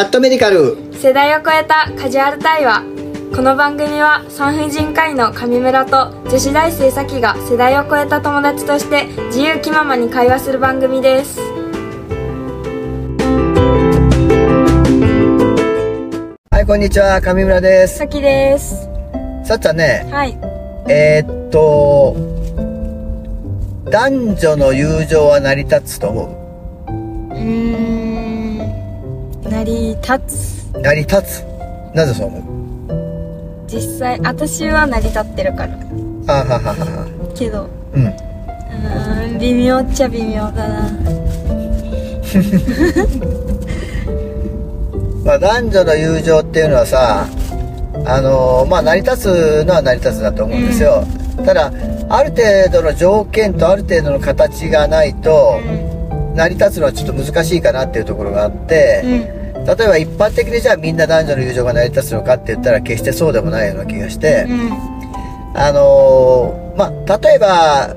ャットメディカル。世代を超えたカジュアル対話この番組は産婦人科医の上村と女子大生咲が世代を超えた友達として自由気ままに会話する番組です。はいこんにちは上村です。咲です。さっちゃんねはい。えー、っと男女の友情は成り立つと思うーん成り立つ。う成り立つ。なぜそう思う？実際私は成り立ってるから。あはははは。けど。うん。うーん微妙っちゃ微妙だな。まあ、男女の友情っていうのはさあのまあ成り立つのは成り立つだと思うんですよ、ただある程度の条件とある程度の形がないと成り立つのはちょっと難しいかなっていうところがあって、うん例えば一般的にじゃあみんな男女の友情が成り立つのかって言ったら決してそうでもないような気がして、うん。あのまあ例えば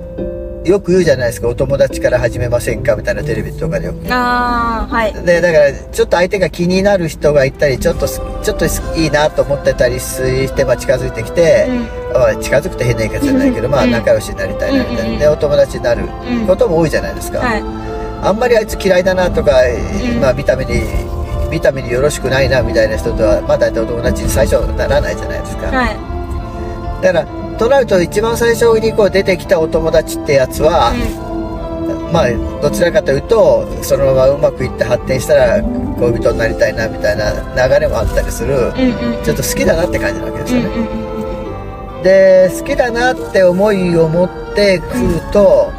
よく言うじゃないですかお友達から始めませんかみたいなテレビとかでよく。ああはい。でだからちょっと相手が気になる人がいたりちょっとすちょっといいなと思ってたりして、まあ、近づいてきて、まあ近づくと変な言い方じゃないけど、まあうん。仲良しになりたいなみたいうんなでお友達になるうん。ことも多いじゃないですか、はい。あんまりあいつ嫌いだなとか、ん。まあ見た目に見た目によろしくないなみたいな人とはまあ大体お友達に最初ならないじゃないですか、はい。だからとなると一番最初にこう出てきたお友達ってやつは、まあどちらかというとそのままうまくいって発展したら恋人になりたいなみたいな流れもあったりする、うんうんうん。ちょっと好きだなって感じなわけですよね、うんうんうん。で好きだなって思いを持ってくると、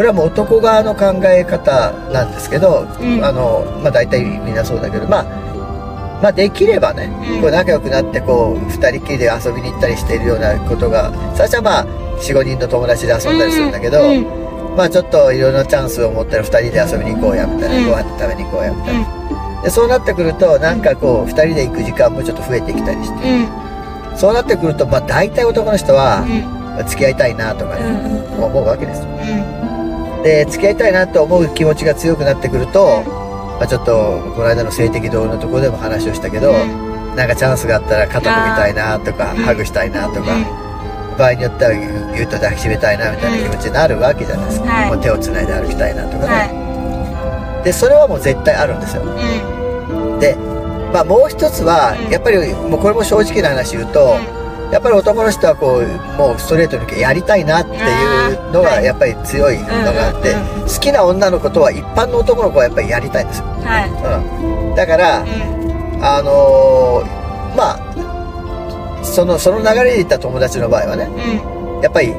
これはもう男側の考え方なんですけど、うん。あのまあ大体みんなそうだけどまあまあできればね、うん。こう仲良くなってこう二人きりで遊びに行ったりしているようなことが最初はまあ45人の友達で遊んだりするんだけど、うん。まあちょっといろんなチャンスを持ったら2人で遊びに行こうやみたいな、うん。ご飯食べに行こうやみたいな、でそうなってくるとなんかこう2人で行く時間もちょっと増えてきたりして、うん。そうなってくるとまあ大体男の人はうん。付き合いたいなとかうね、んうん。思うわけですよ。うんで付き合いたいなと思う気持ちが強くなってくると、まあ、ちょっとこの間の性的同意のところでも話をしたけど、なんかチャンスがあったら肩組みたいなとか、うん。ハグしたいなとか、場合によってはぎゅっと抱きしめたいなみたいな気持ちになるわけじゃないですか、はい。もう手をつないで歩きたいなとかね、はでそれはもう絶対あるんですよ。いうん。で、まあ、もう一つはうん。やっぱりもうこれも正直な話言うと、やっぱり男の人はこうもうストレートにやりたいなっていうのがやっぱり強いのがあって、好きな女の子とは一般の男の子はやっぱりやりたいんですよ、はい。うん、だから、うん。あのーまあそのその流れでいった友達の場合はねうん。やっぱり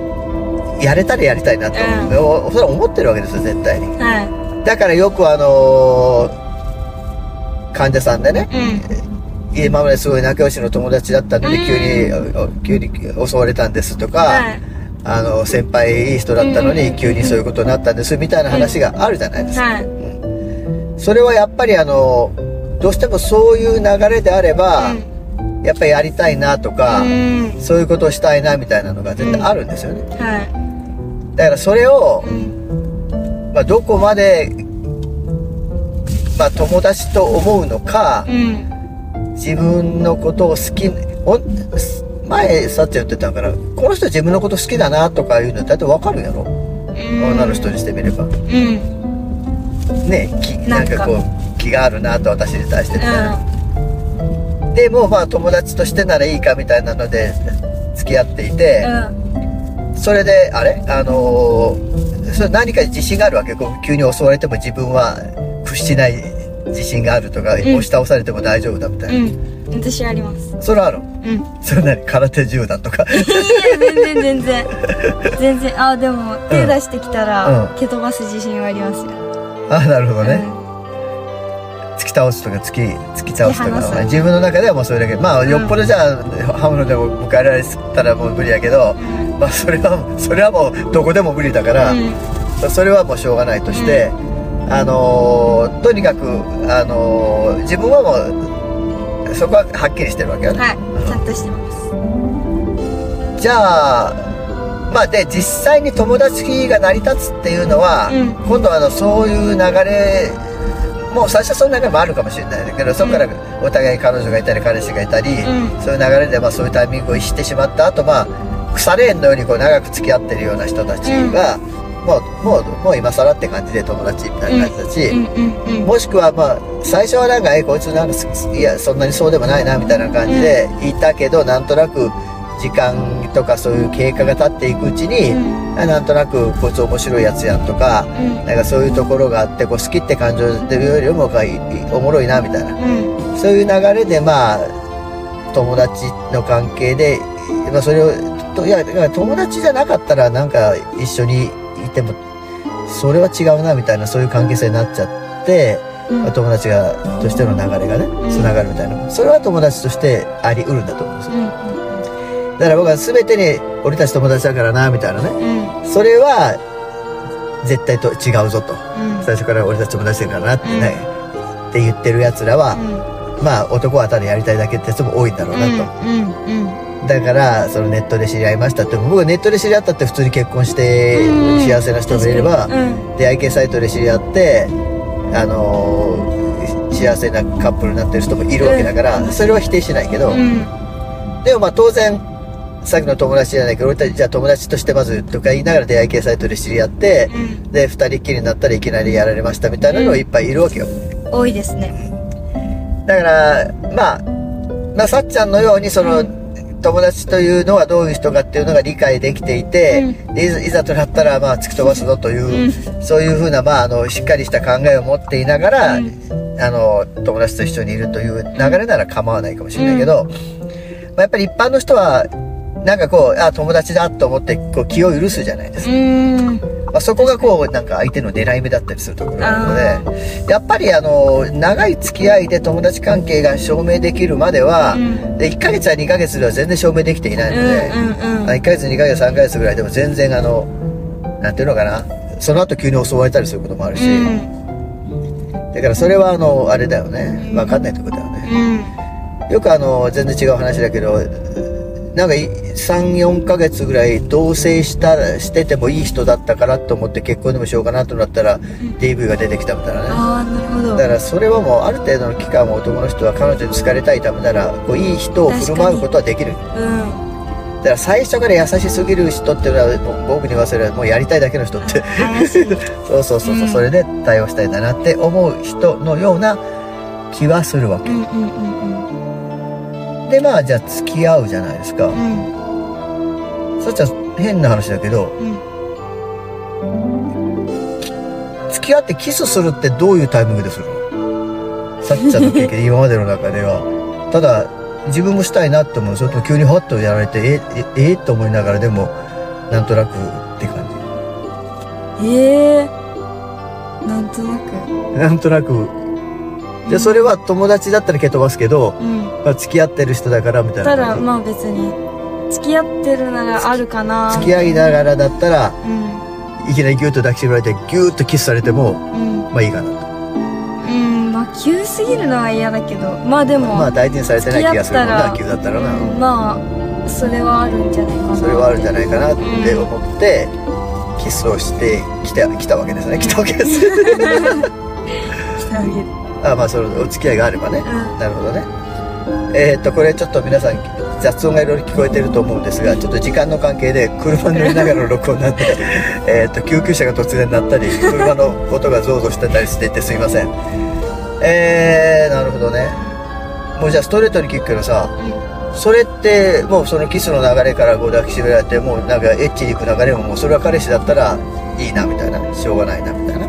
やれたらやりたいなと、うん。おそれは思ってるわけですよ絶対に。はだからよくあのー患者さんでねいうん今まですごい仲良しの友達だったのにうん。急に、お急に襲われたんですとか、はい。あの先輩いい人だったのうん。に急にそういうことになったんですみたいな話があるじゃないですか、はい。それはやっぱりあのどうしてもそういう流れであれば、やっぱりやりたいなとか、うん。そういうことをしたいなみたいなのが絶対あるんですよね、はだからそれをい、うん。まあ、どこまで、まあ、友達と思うのか、うん自分のことを好きお前さっち言ってたからこの人自分のこと好きだなとかいうの大体わかるんやろ、女の人にしてみれば。うん。ねきなんかこう気があるなと私に対してみたいな、でもうまあ友達としてならいいかみたいなので付き合っていて、それであれ？あのーそれ何かに自信があるわけ？こう急に襲われても自分は屈しない自信があるとか、ん。押し倒されても大丈夫だみたいな、うん。私あります。それはあるうん。それ何？空手銃弾とか？いや全然全然。全然。あでも手出してきたら、うん。蹴飛ばす自信はありますよ。あなるほどね、う突き倒すとか突き突き倒すとか自分の中ではもうそれだけ。まあ、うん。よっぽどじゃあ刃物でも迎えられたらもう無理やけど、ん。まあそれはそれはもうどこでも無理だから、うん。それはもうしょうがないとして、あのーとにかく、あのー自分はもうそこははっきりしてるわけよね、はい。うん。ちゃんとしてます。じゃあまあで実際に友達が成り立つっていうのは、うん。今度はあのそういう流れもう最初そんなにもあるかもしれないけどそこからお互い彼女がいたり彼氏がいたり、うん。そういう流れでまあそういうタイミングを逸してしまった後まあ腐れ縁のようにこう長く付き合ってるような人たちが、もうもうもう今更って感じで友達みたいな感じだし、うんうんうんもしくはまあ最初はなんかえこいつなんかすいやそんなにそうでもないなみたいな感じでいたけど、なんとなく時間とかそういう経過が経っていくうちに、あなんとなくこいつ面白いやつやんとか、うん。なんかそういうところがあってこう好きって感情でよりもかいおもろいなみたいな。うん。そういう流れでまあ友達の関係で、まあ、それをといや友達じゃなかったらなんか一緒にいてもそれは違うなみたいなそういう関係性になっちゃって、うん。まあ友達がとしての流れがねつながるみたいな。それは友達としてあり得るんだと思うんですよ。うん。だから僕は全てに俺たち友達だからなみたいなね。うん。それは絶対と違うぞと。うん。最初から俺たち友達だからなってね、って言ってる奴らは、まあ男はただやりたいだけって人も多いんだろうなと、うん。うんだからそのネットで知り合いましたって僕はネットで知り合ったって普通に結婚してうん。幸せな人もいれば、うん。出会い系サイトで知り合ってあのー幸せなカップルになってる人もいるわけだから、それは否定しないけど、うん。でもまあ当然さっきの友達じゃないけど俺たちじゃあ友達としてまずとか言いながら出会い系サイトで知り合って、うん。で二人っきりになったらいきなりやられましたみたいなのがいっぱいいるわけよ、多いですね。だから、まあ、まあ、さっちゃんのように、その、友達というのはどういう人かっていうのが理解できていて、でいざいざとなったら、まあ、突き飛ばすぞという、そういうふうな、まあ、あの、しっかりした考えを持っていながら、うん。あの、友達と一緒にいるという流れなら構わないかもしれないけど、まあ、やっぱり一般の人は、なんかこう、あ、友達だと思って、こう、気を許すじゃないですか。うん。まあ、そこがこう、なんか相手の狙い目だったりするところなので、やっぱりあの、長い付き合いで友達関係が証明できるまでは、うん。で1ヶ月は2ヶ月では全然証明できていないので、うんうんあ1ヶ月2ヶ月3ヶ月ぐらいでも全然あの、なんていうのかな、その後急に襲われたりすることもあるし、だからそれはあの、あれだよね、わかんないってことだよね。うん。よくあの、全然違う話だけど、なんかい3、4ヶ月ぐらい同棲した、しててもいい人だったからと思って結婚でもしようかなとなったら、DV が出てきたみたいなね。ああなるほどだからそれはもうある程度の期間も男の人は彼女に好かれたいためなら、こういい人を振る舞うことはできる。うんだから最初から優しすぎる人っていうのは、もう僕に言わせればもうやりたいだけの人って。そうそうそうそう、うんそれで対応したいんだなって思う人のような気はするわけ。うんうんうんで、まあじゃあ付き合うじゃないですか。うん。さっちゃん変な話だけど、うん。付き合ってキスするってどういうタイミングでするの？さっちゃんの経験 今までの中では。ただ自分もしたいなって思うそれとも急にハッとやられてええええと思いながらでもなんとなくって感ええなんとなく。じなんとなくでそれは友達だったら蹴飛ばすけど、うん。まあ、付き合ってる人だからみたいな。ただまあ別に付き合ってるならあるかな付き合いながらだったらうん。いきなりギュッと抱きしめられてギュッとキスされてもうん。まあいいかなと。うんまあ急すぎるのは嫌だけどまあでもまあ大事にされてない気がするもんな付急だったらな、まあそれはあるんじゃないかなそれはあるんじゃないかなって思って、キスをしてきた来たわけですね。来たわけです あまあそのお付き合いがあればね、うん。なるほどね。えーっとこれちょっと皆さん雑音がいろいろ聞こえてると思うんですがちょっと時間の関係で車に乗りながらの録音なんで えーっと救急車が突然鳴ったり車の音がゾウゾウしてたりしていてすいません。えー、なるほどね。もうじゃあストレートに聞くけどさそれってもうそのキスの流れからこう抱きしめられてもうなんかエッチに行く流れももうそれは彼氏だったらいいなみたいな。しょうがないなみたいな。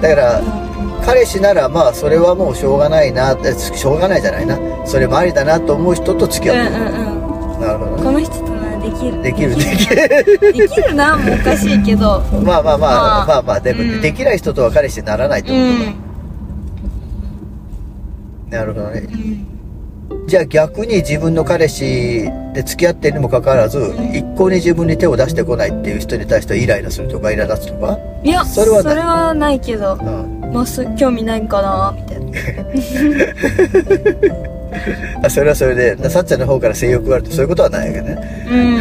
だから彼氏ならまあそれはもうしょうがないなってしょうがないじゃないな。それもありだなと思う人と付きうん合ってる、う。んうんなるほどね。この人とならできる。できるできる。できる。なもおかしいけど。まあまあまあまあ。まあまあでも、うん。できない人とは彼氏にならないってうことか、ん。なるほどね。うんじゃあ逆に自分の彼氏で付き合ってるにもかかわらず、一向に自分に手を出してこないっていう人に対してはイライラするとかイラ立つとか、い。やそれはないないけどうん、まあそ興味ないんかなみたいな。あそれはそれでさっちゃんの方から性欲があるってそういうことはないわけね。うん。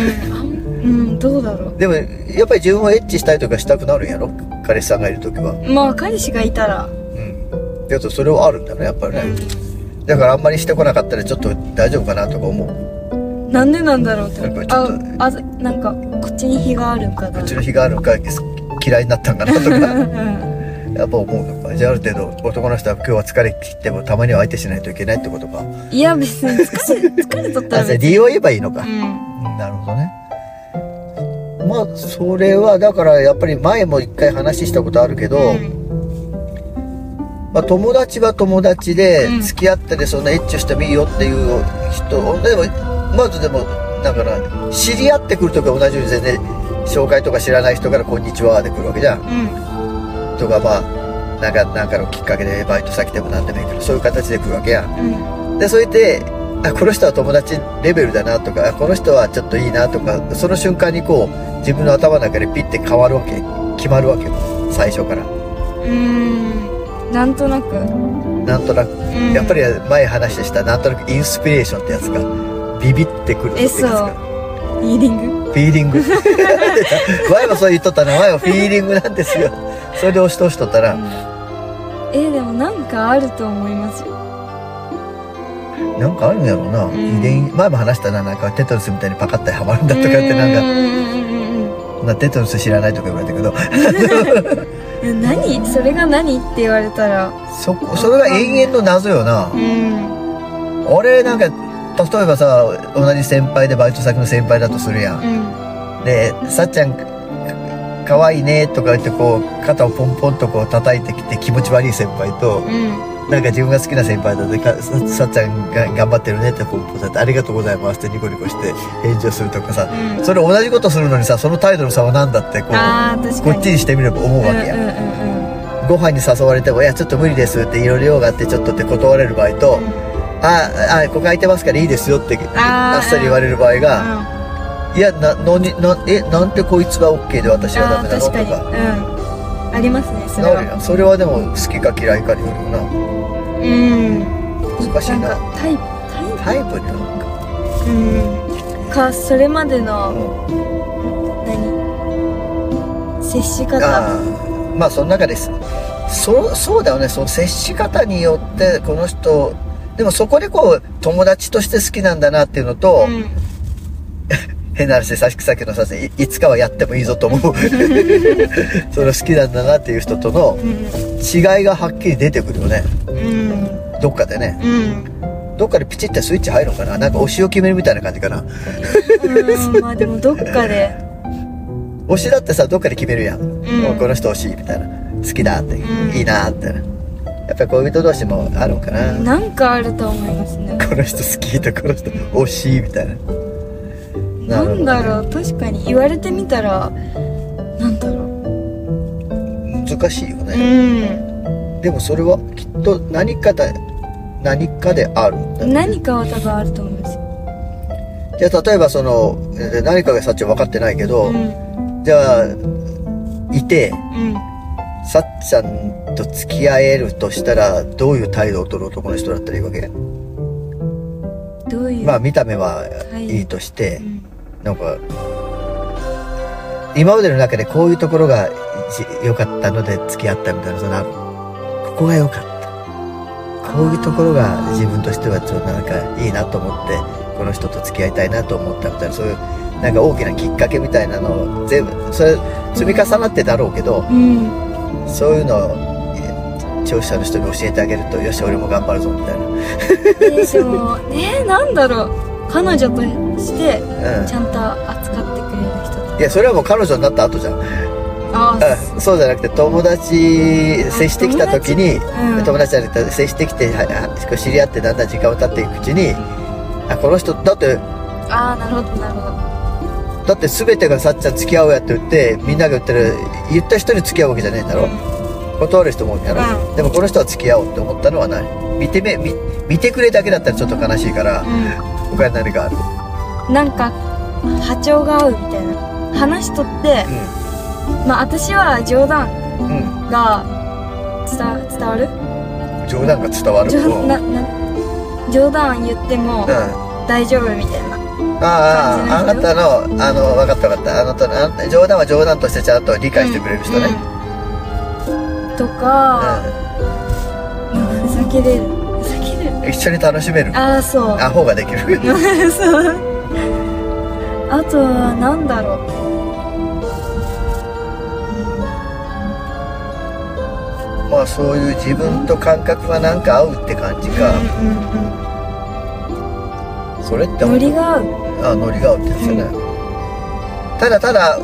うんどうだろでもやっぱり自分をエッチしたいとかしたくなるんやろ？彼氏さんがいる時は。うまあ彼氏がいたら。やそれはあるんだねやっぱりね、だからあんまりしてこなかったらちょっと大丈夫かなとか思う。なんでなんだろうって。なんかこっちに火があるんかな。うちの日があるのか嫌いになったんかなとか。うん。やっぱ思う。のかじゃあある程度男の人は今日は疲れ切ってもたまには相手しないといけないってことか。いや別に疲れ 疲れとったあら別理由を言えばいいのか、うん。うんなるほどね。まあそれはだからやっぱり前も一回話したことあるけど、まあ、友達は友達でうん。付き合ったりそんなエッチをしてもいいよっていう人。でもまずでもだから知り合ってくるときは同じように全然紹介とか知らない人から「こんにちは」で来るわけじゃん。うん。とかまあなんかなんかのきっかけでバイト先でも何でもいいけどそういう形で来るわけやん。うん。でそれであこの人は友達レベルだなとかあこの人はちょっといいなとかその瞬間にこう自分の頭の中でピッて変わるわけ。決まるわけ。よ最初から。うんなんとなく、なんとなく。うん、やっぱり前話したなんとなくインスピレーションってやつがビビってくるってやつえそう。がヒーリング？フィーリング？前もそう言っとったな。前はフィーリングなんですよ。それで押し通しとったら。えでもなんかあると思います？よなんかあるんやろうな、ん。遺伝前も話したななんかテトリスみたいにパカッてはまるんだとかってなんか。うんうんうんうんなテトリス知らないとか言われたけど。う ん何？それが何って言われたら。そこそれが永遠の謎よな。うん。俺なんか例えばさ同じ先輩でバイト先の先輩だとするやん。うん。で「さっちゃんかかわいいね」とか言ってこう肩をポンポンとこう叩いてきて気持ち悪い先輩とうんなんか自分が好きな先輩だとかささっちゃんが頑張ってるねってポンポンさってありがとうございますってニコニコして返事をするとかさうんそれ同じことするのにさその態度の差は何だってこうこっちにしてみれば思うわけや、うんうんうん。ご飯に誘われても「いやちょっと無理です」っていろいろ用があってちょっとって断れる場合と「ああここ空いてますからいいですよ」ってあっさり言われる場合がうん「いやなのになえなんでこいつは OK で私はダあメなの?」とか。うん。ありますねそれは。それはでも好きか嫌いかによるようん。な難しいな。なタイプタイタイプ？によるのかプうんかそれまでの何？接し方？ああまあその中ですそうそうだよね。その接し方によってこの人でもそこでこう友達として好きなんだなっていうのと、うん変な話でさっきのさいいつかはやってもいいぞと思う。その好きなんだなっていう人とのうん違いがはっきり出てくるよね。うんどっかでね。うんどっかでピチってスイッチ入るのかな。なんか推しを決めるみたいな感じかな。うんまあでもどっかで。推しだってさどっかで決めるやん、うこの人推しみたいな。好きだって、うん。いいなって。やっぱり恋人同士もあるのかな、なんかあると思いますね。この人好きとこの人推しみたいななんだうろう確かに。言われてみたらなんだろ難しいよううね、ん。でもそれはきっと何かで何かであるんだよ何かは多分あると思いますじゃあ例えばそのえ何かがさっちゃん分かってないけど、うん。じゃあいてうん。さっちゃんと付き合えるとしたらどういう態度を取る男の人だったらいいわけ？どういうまあ見た目はいいとして、うんなんか今までの中でこういうところがじ良かったので付き合ったみたいなそのここが良かった。こういうところが自分としてはちょっとなんかいいなと思ってこの人と付き合いたいなと思ったみたいなそういうなんか大きなきっかけみたいなのを全部それ積み重なってだろうけどうん。そういうのをえ聴取者の人に教えてあげるとよし俺も頑張るぞみたいな。えーでもえー、なんだろう彼女としてうん。ちゃんと扱ってくれる人いやそれはもう彼女になった後じゃん。ああうん。そうじゃなくて友達接してきた時にうん。友達じゃなくて接してきて知り合ってだんだん時間を経っていくうちにあこの人だってああなるほどなるほど。だって全てがさっちゃん付き合おうやって言ってみんなが言ってる言った人に付き合うわけじゃねえんだろ断る人も多いんやろ、うん。でもこの人は付き合おうって思ったのは何見てめ見見てくれだけだったらちょっと悲しいからう他に何がある？んなんか波長が合うみたいな。話しとってまあ私は冗談うん。うんが伝伝わる？冗談が伝わる？冗うん。なな冗談言ってもあ大丈夫みたいな。あああなたのあの分かった分かった。あなたの冗談は冗談としてちゃんと理解してくれる人ね、うんとか、なん。ざけれる。ふざけれる？一緒に楽しめる。ああそう。アホができる。そう。あとはなんだろう。まあそういう自分と感覚がなんか合うって感じか、うんうんそれってう。んノリが合う。あノリが合うってやつよね、ただただ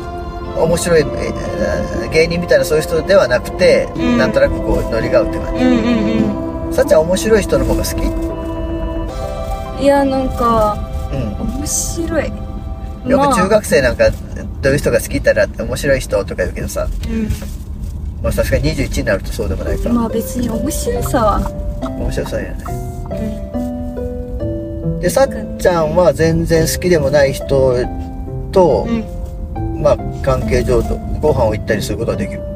面白いえー芸人みたいなそういう人ではなくて、うん。なんとなくこうノリが合うって感うんうんじさっちゃん面白い人の方が好き？うんいやなんかうん。面白い。よく中ま学生なんかどういう人が好きったら面白い人とか言うけどさ、あまあ、確かに21になるとそうでもないかうんまあ別に面白さは。面白そうやね。うん。でさっちゃんは全然好きでもない人と、うんまあ関係上とご飯を行ったりすることはできる？好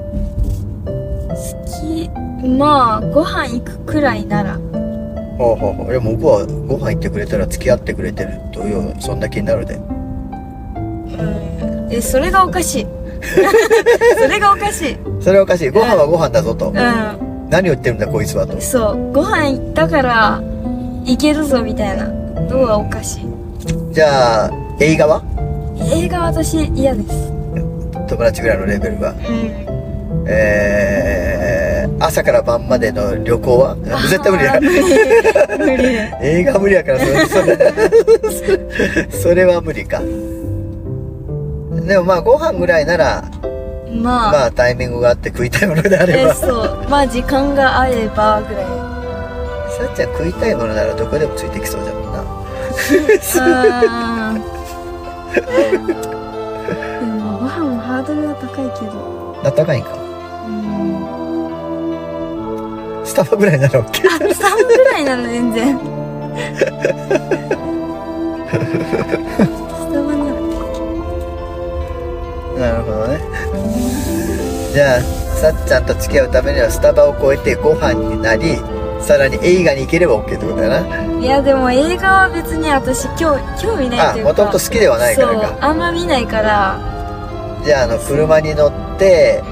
き。まあご飯行くくらいなら。ほうほうほう。いや僕はご飯行ってくれたら付き合ってくれてるというそんな気になるで。うん。えそれがおかしい。それがおかしい。それはおかしい。ご飯はご飯だぞと、う何を言ってるんだこいつはと。んそう。ご飯行ったから行けるぞみたいなのはおかしい。じゃあ映画は？映画私嫌です。友達ぐらいのレベルはうんえー、朝から晩までの旅行は？絶対無理や。あー無理。無理映画無理やからそれそれ。それは無理か。でもまあご飯ぐらいならまあ、まあタイミングがあって食いたいものであれえばそう。まあ時間があればぐらい。さっちゃん食いたいものならどこでもついてきそうじゃもんな でもご飯もハードルが高いけど。あったかいんか。うん。スタバぐらいなら OK あ3ぐらいなの全然。スタバならなるほどね。じゃあさっちゃんと付き合うためにはスタバを越えてご飯になりさらに映画に行ければ OK ってことだな。いやでも映画は別に私興興味ないというか。あもともと好きではないからそうかあんま見ないから。じゃああの車に乗って、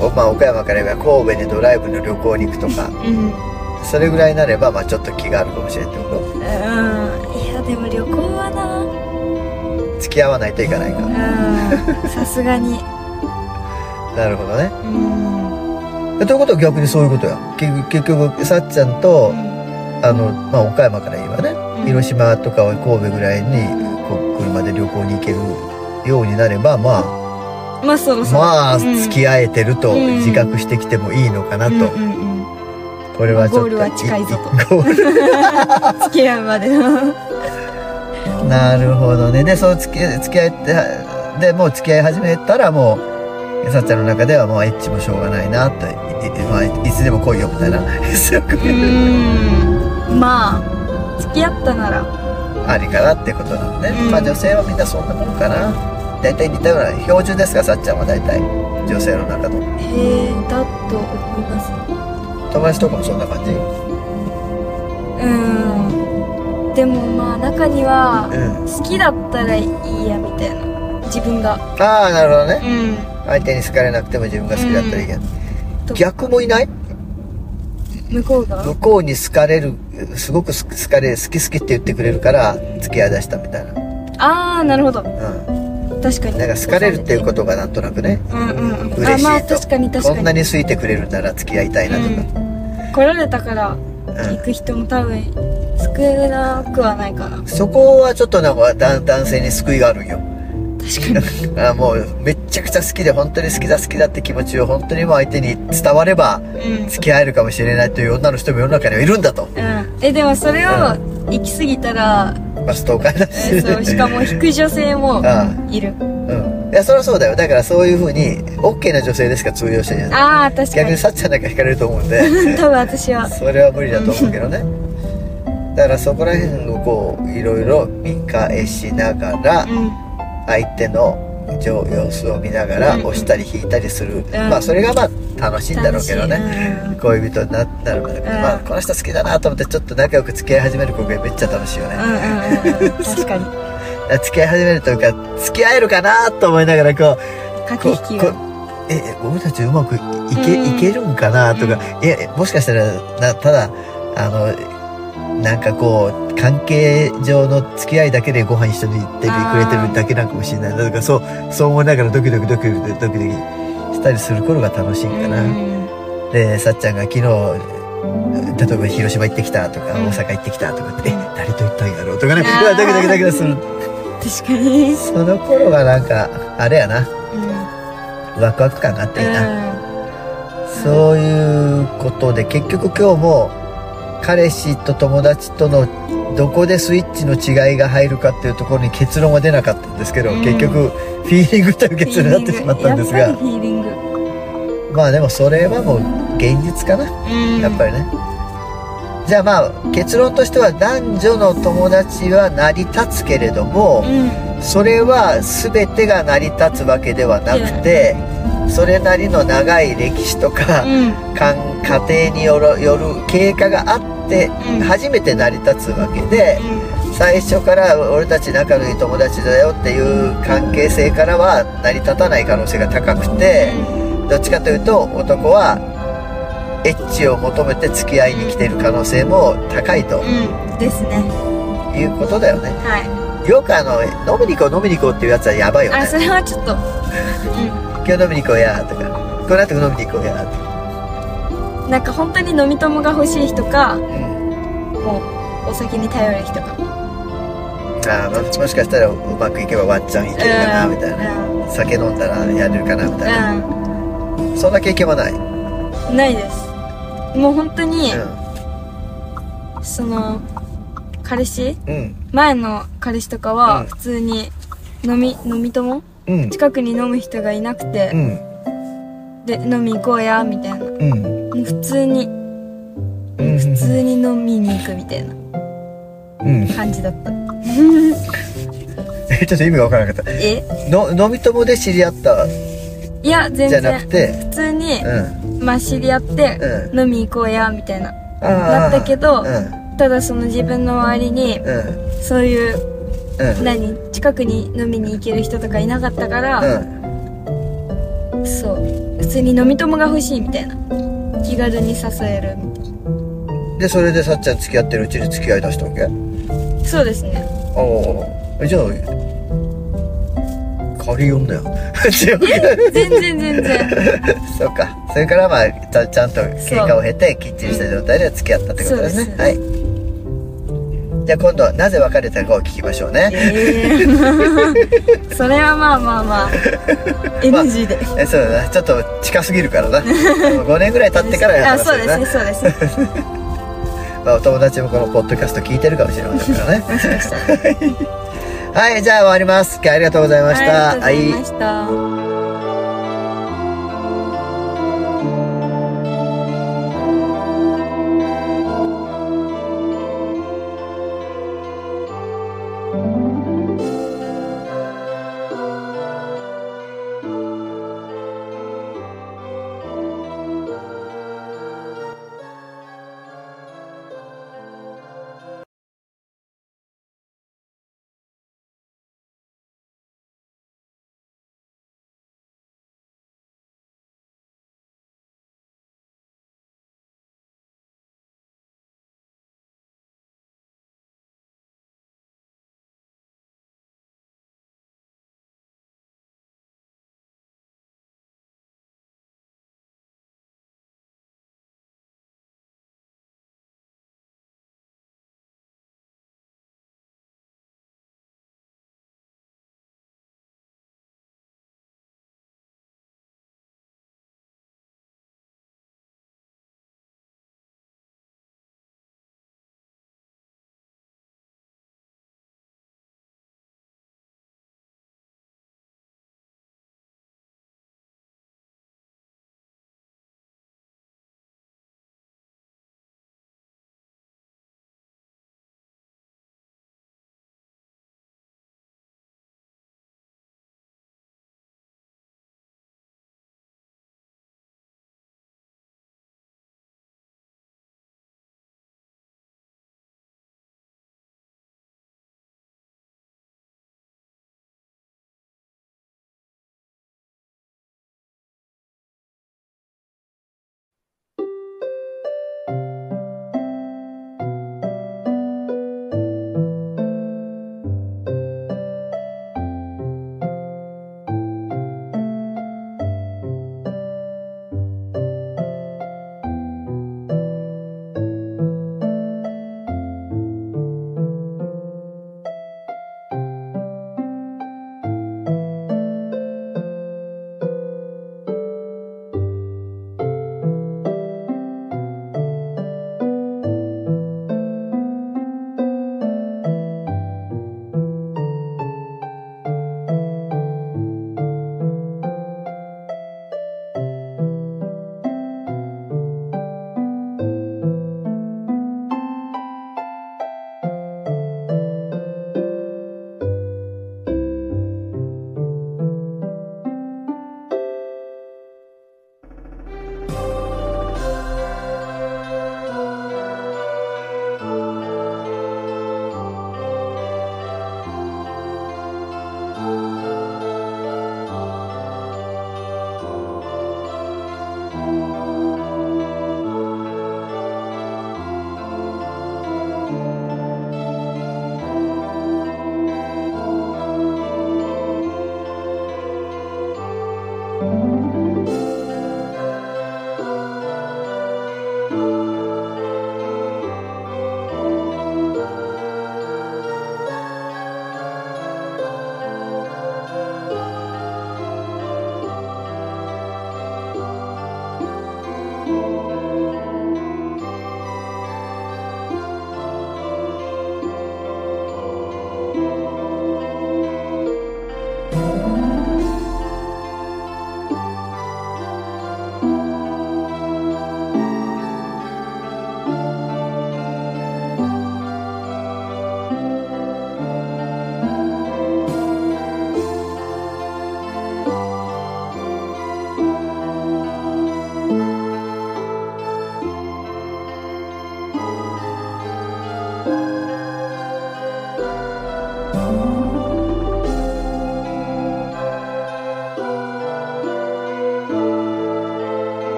おまあ、岡山から言えば神戸にドライブの旅行に行くとか。うん。うんそれぐらいになれば、まあ、ちょっと気があるかもしれんってこうん。いやでも旅行はな。と付き合わないといかないか。うん。さすがに。なるほどね。うんということは逆にそういうことや。結局結局さっちゃんとあの、まあ、岡山から言えばねうん。広島とか神戸ぐらいにこう車で旅行に行けるようになればまあまあそろそろ。まあうん。付き合えてるとうん。自覚してきてもいいのかなと、うんうんうん。これはちょっとゴールは近いぞと。付き合うまでの。なるほどね。でそう付き付き合ってでもう付き合い始めたらもうさっちゃんの中ではもうエッチもしょうがないなといい,、まあ、いつでも来いよみたいな。そうん。まあ付き合ったなら。ありかなってことなのね、うん。まあ女性はみんなそんなもんかな。大体似たような標準ですかさっちゃんは大体。女性の中の。へえだと思います。友達とかもそんな感じ？うん。でもまあ中にはうん。好きだったらいいやみたいな。自分が。ああなるほどね。うん相手に好かれなくても自分が好きだったらいいけど、と逆もいない？向こうが？向こうに好かれるすごく好かれ好き好きって言ってくれるから付き合いだしたみたいな。ああなるほど。うん。確かに。なんか好かれるっていうことがなんとなくねうんうんうん。嬉しいと。あまあ確かに確かに。こんなに好いてくれるなら付き合いたいなとか、うん。来られたからうん。行く人も多分少なくはないかな。そこはちょっとなんかだ男性に救いがあるんよ確かに。あもうめっちゃくちゃ好きで本当に好きだ好きだって気持ちを本当にもう相手に伝わればうん。付き合えるかもしれないという女の人も世の中にはいるんだと、うん。えでもそれを行き過ぎたら、まあ、ストーカーだし、えそうしかも引く女性もあいる。うん。いやそりゃそうだよ。だからそういうふうに OK な女性でしか通用してないああ確かに。逆にさっちゃんなんか惹かれると思うんで。多分私は。それは無理だと思うけどね。だからそこら辺をこういろいろ見返しながらうん相手の様子を見ながらうん。押したり引いたりする、うん。まあそれがまあ楽しいんだろうけどね。恋人にななるまで、ん。まあこの人好きだなと思ってちょっと仲良く付き合い始める子がめっちゃ楽しいよね、確かに。付き合い始めるというか付き合えるかなと思いながらこう駆け引きがこえ俺たちうまくいけ,、うん。いけるんかなとか、えもしかしたらなただあのなんかこう関係上の付き合いだけでご飯一緒に行ってくれてるだけなんかもしれない。だからそうそう思いながらドキドキドキドキドキドキしたりする頃が楽しいんかな、うん。でさっちゃんが昨日例えば広島行ってきたとか、うん。大阪行ってきたとかって、え誰と行ったんやろうとかね。うわドキドキドキする。確かに。その頃がなんかあれやな。うん。ワクワク感があっていいな、うん。そういうことで結局今日も彼氏と友達とのどこでスイッチの違いが入るかっていうところに結論は出なかったんですけど、うん。結局フィーリングという結論になってしまったんですが。やっぱりフィーリング。まあでもそれはもう現実かな。うん。やっぱりね、じゃあまあ結論としては男女の友達は成り立つけれども、うん。それは全てが成り立つわけではなくて、それなりの長い歴史とか、うん。かん家庭によるよる経過があってうん。初めて成り立つわけで、最初から俺たち仲のいい友達だよっていう関係性からは成り立たない可能性が高くて、どっちかというと男はエッチを求めて付き合いに来てる可能性も高いとうん。ですね。いうことだよね。はい。よくあの、飲みに行こう飲みに行こうっていうやつはやばいよね。あ。それはちょっと。今日飲みに行こうやとか、この後飲みに行こうやとか。うんなんか本当に飲み友が欲しい人かうんもうお酒に頼る人か。あーももしかしたらうまくいけばワンチャンいけるかなみたいな、酒飲んだらやれるかなみたいな、うそんな経験はない、んないです。もう本当にその彼氏？うん。うん前の彼氏とかうん。は普通に飲み飲み友？うん。近くに飲む人がいなくてうんで飲み行こうやみたいな。もうん。う普通に。うん。普通に飲みに行くみたいな。うん。感じだった。えちょっと意味がわからなかった。え？の飲み友で知り合ったいや全じゃなく然て？普通にうん。まあ知り合ってう飲み行こうやみたいな。あー。なったけどうん。ただその自分の周りにうん。そういううん。何？近くに飲みに行ける人とかいなかったから、うん。そう普通に飲み友が欲しいみたいな。気軽に誘えるみたいでそれでさっちゃん付き合ってるうちに付き合いだしたわけ？なそうですね。ああ。じゃあ借りよんだよ。全然全然。そうか。それからまあちゃちゃんと経過を経てきっちりした状態で付き合ったってことですね。そうです。はいじゃあ今度はなぜ別れたかを聞きましょうね、ええ それはまあまあまあ。NG で、えそうだな。ちょっと近すぎるからな。5年ぐらい経ってからあそう話ですねそうですね。まあ、お友達もこのポッドキャスト聞いてるかもしれませんからね。はい。じゃあ終わります。ありがとうございました。ありがとうござい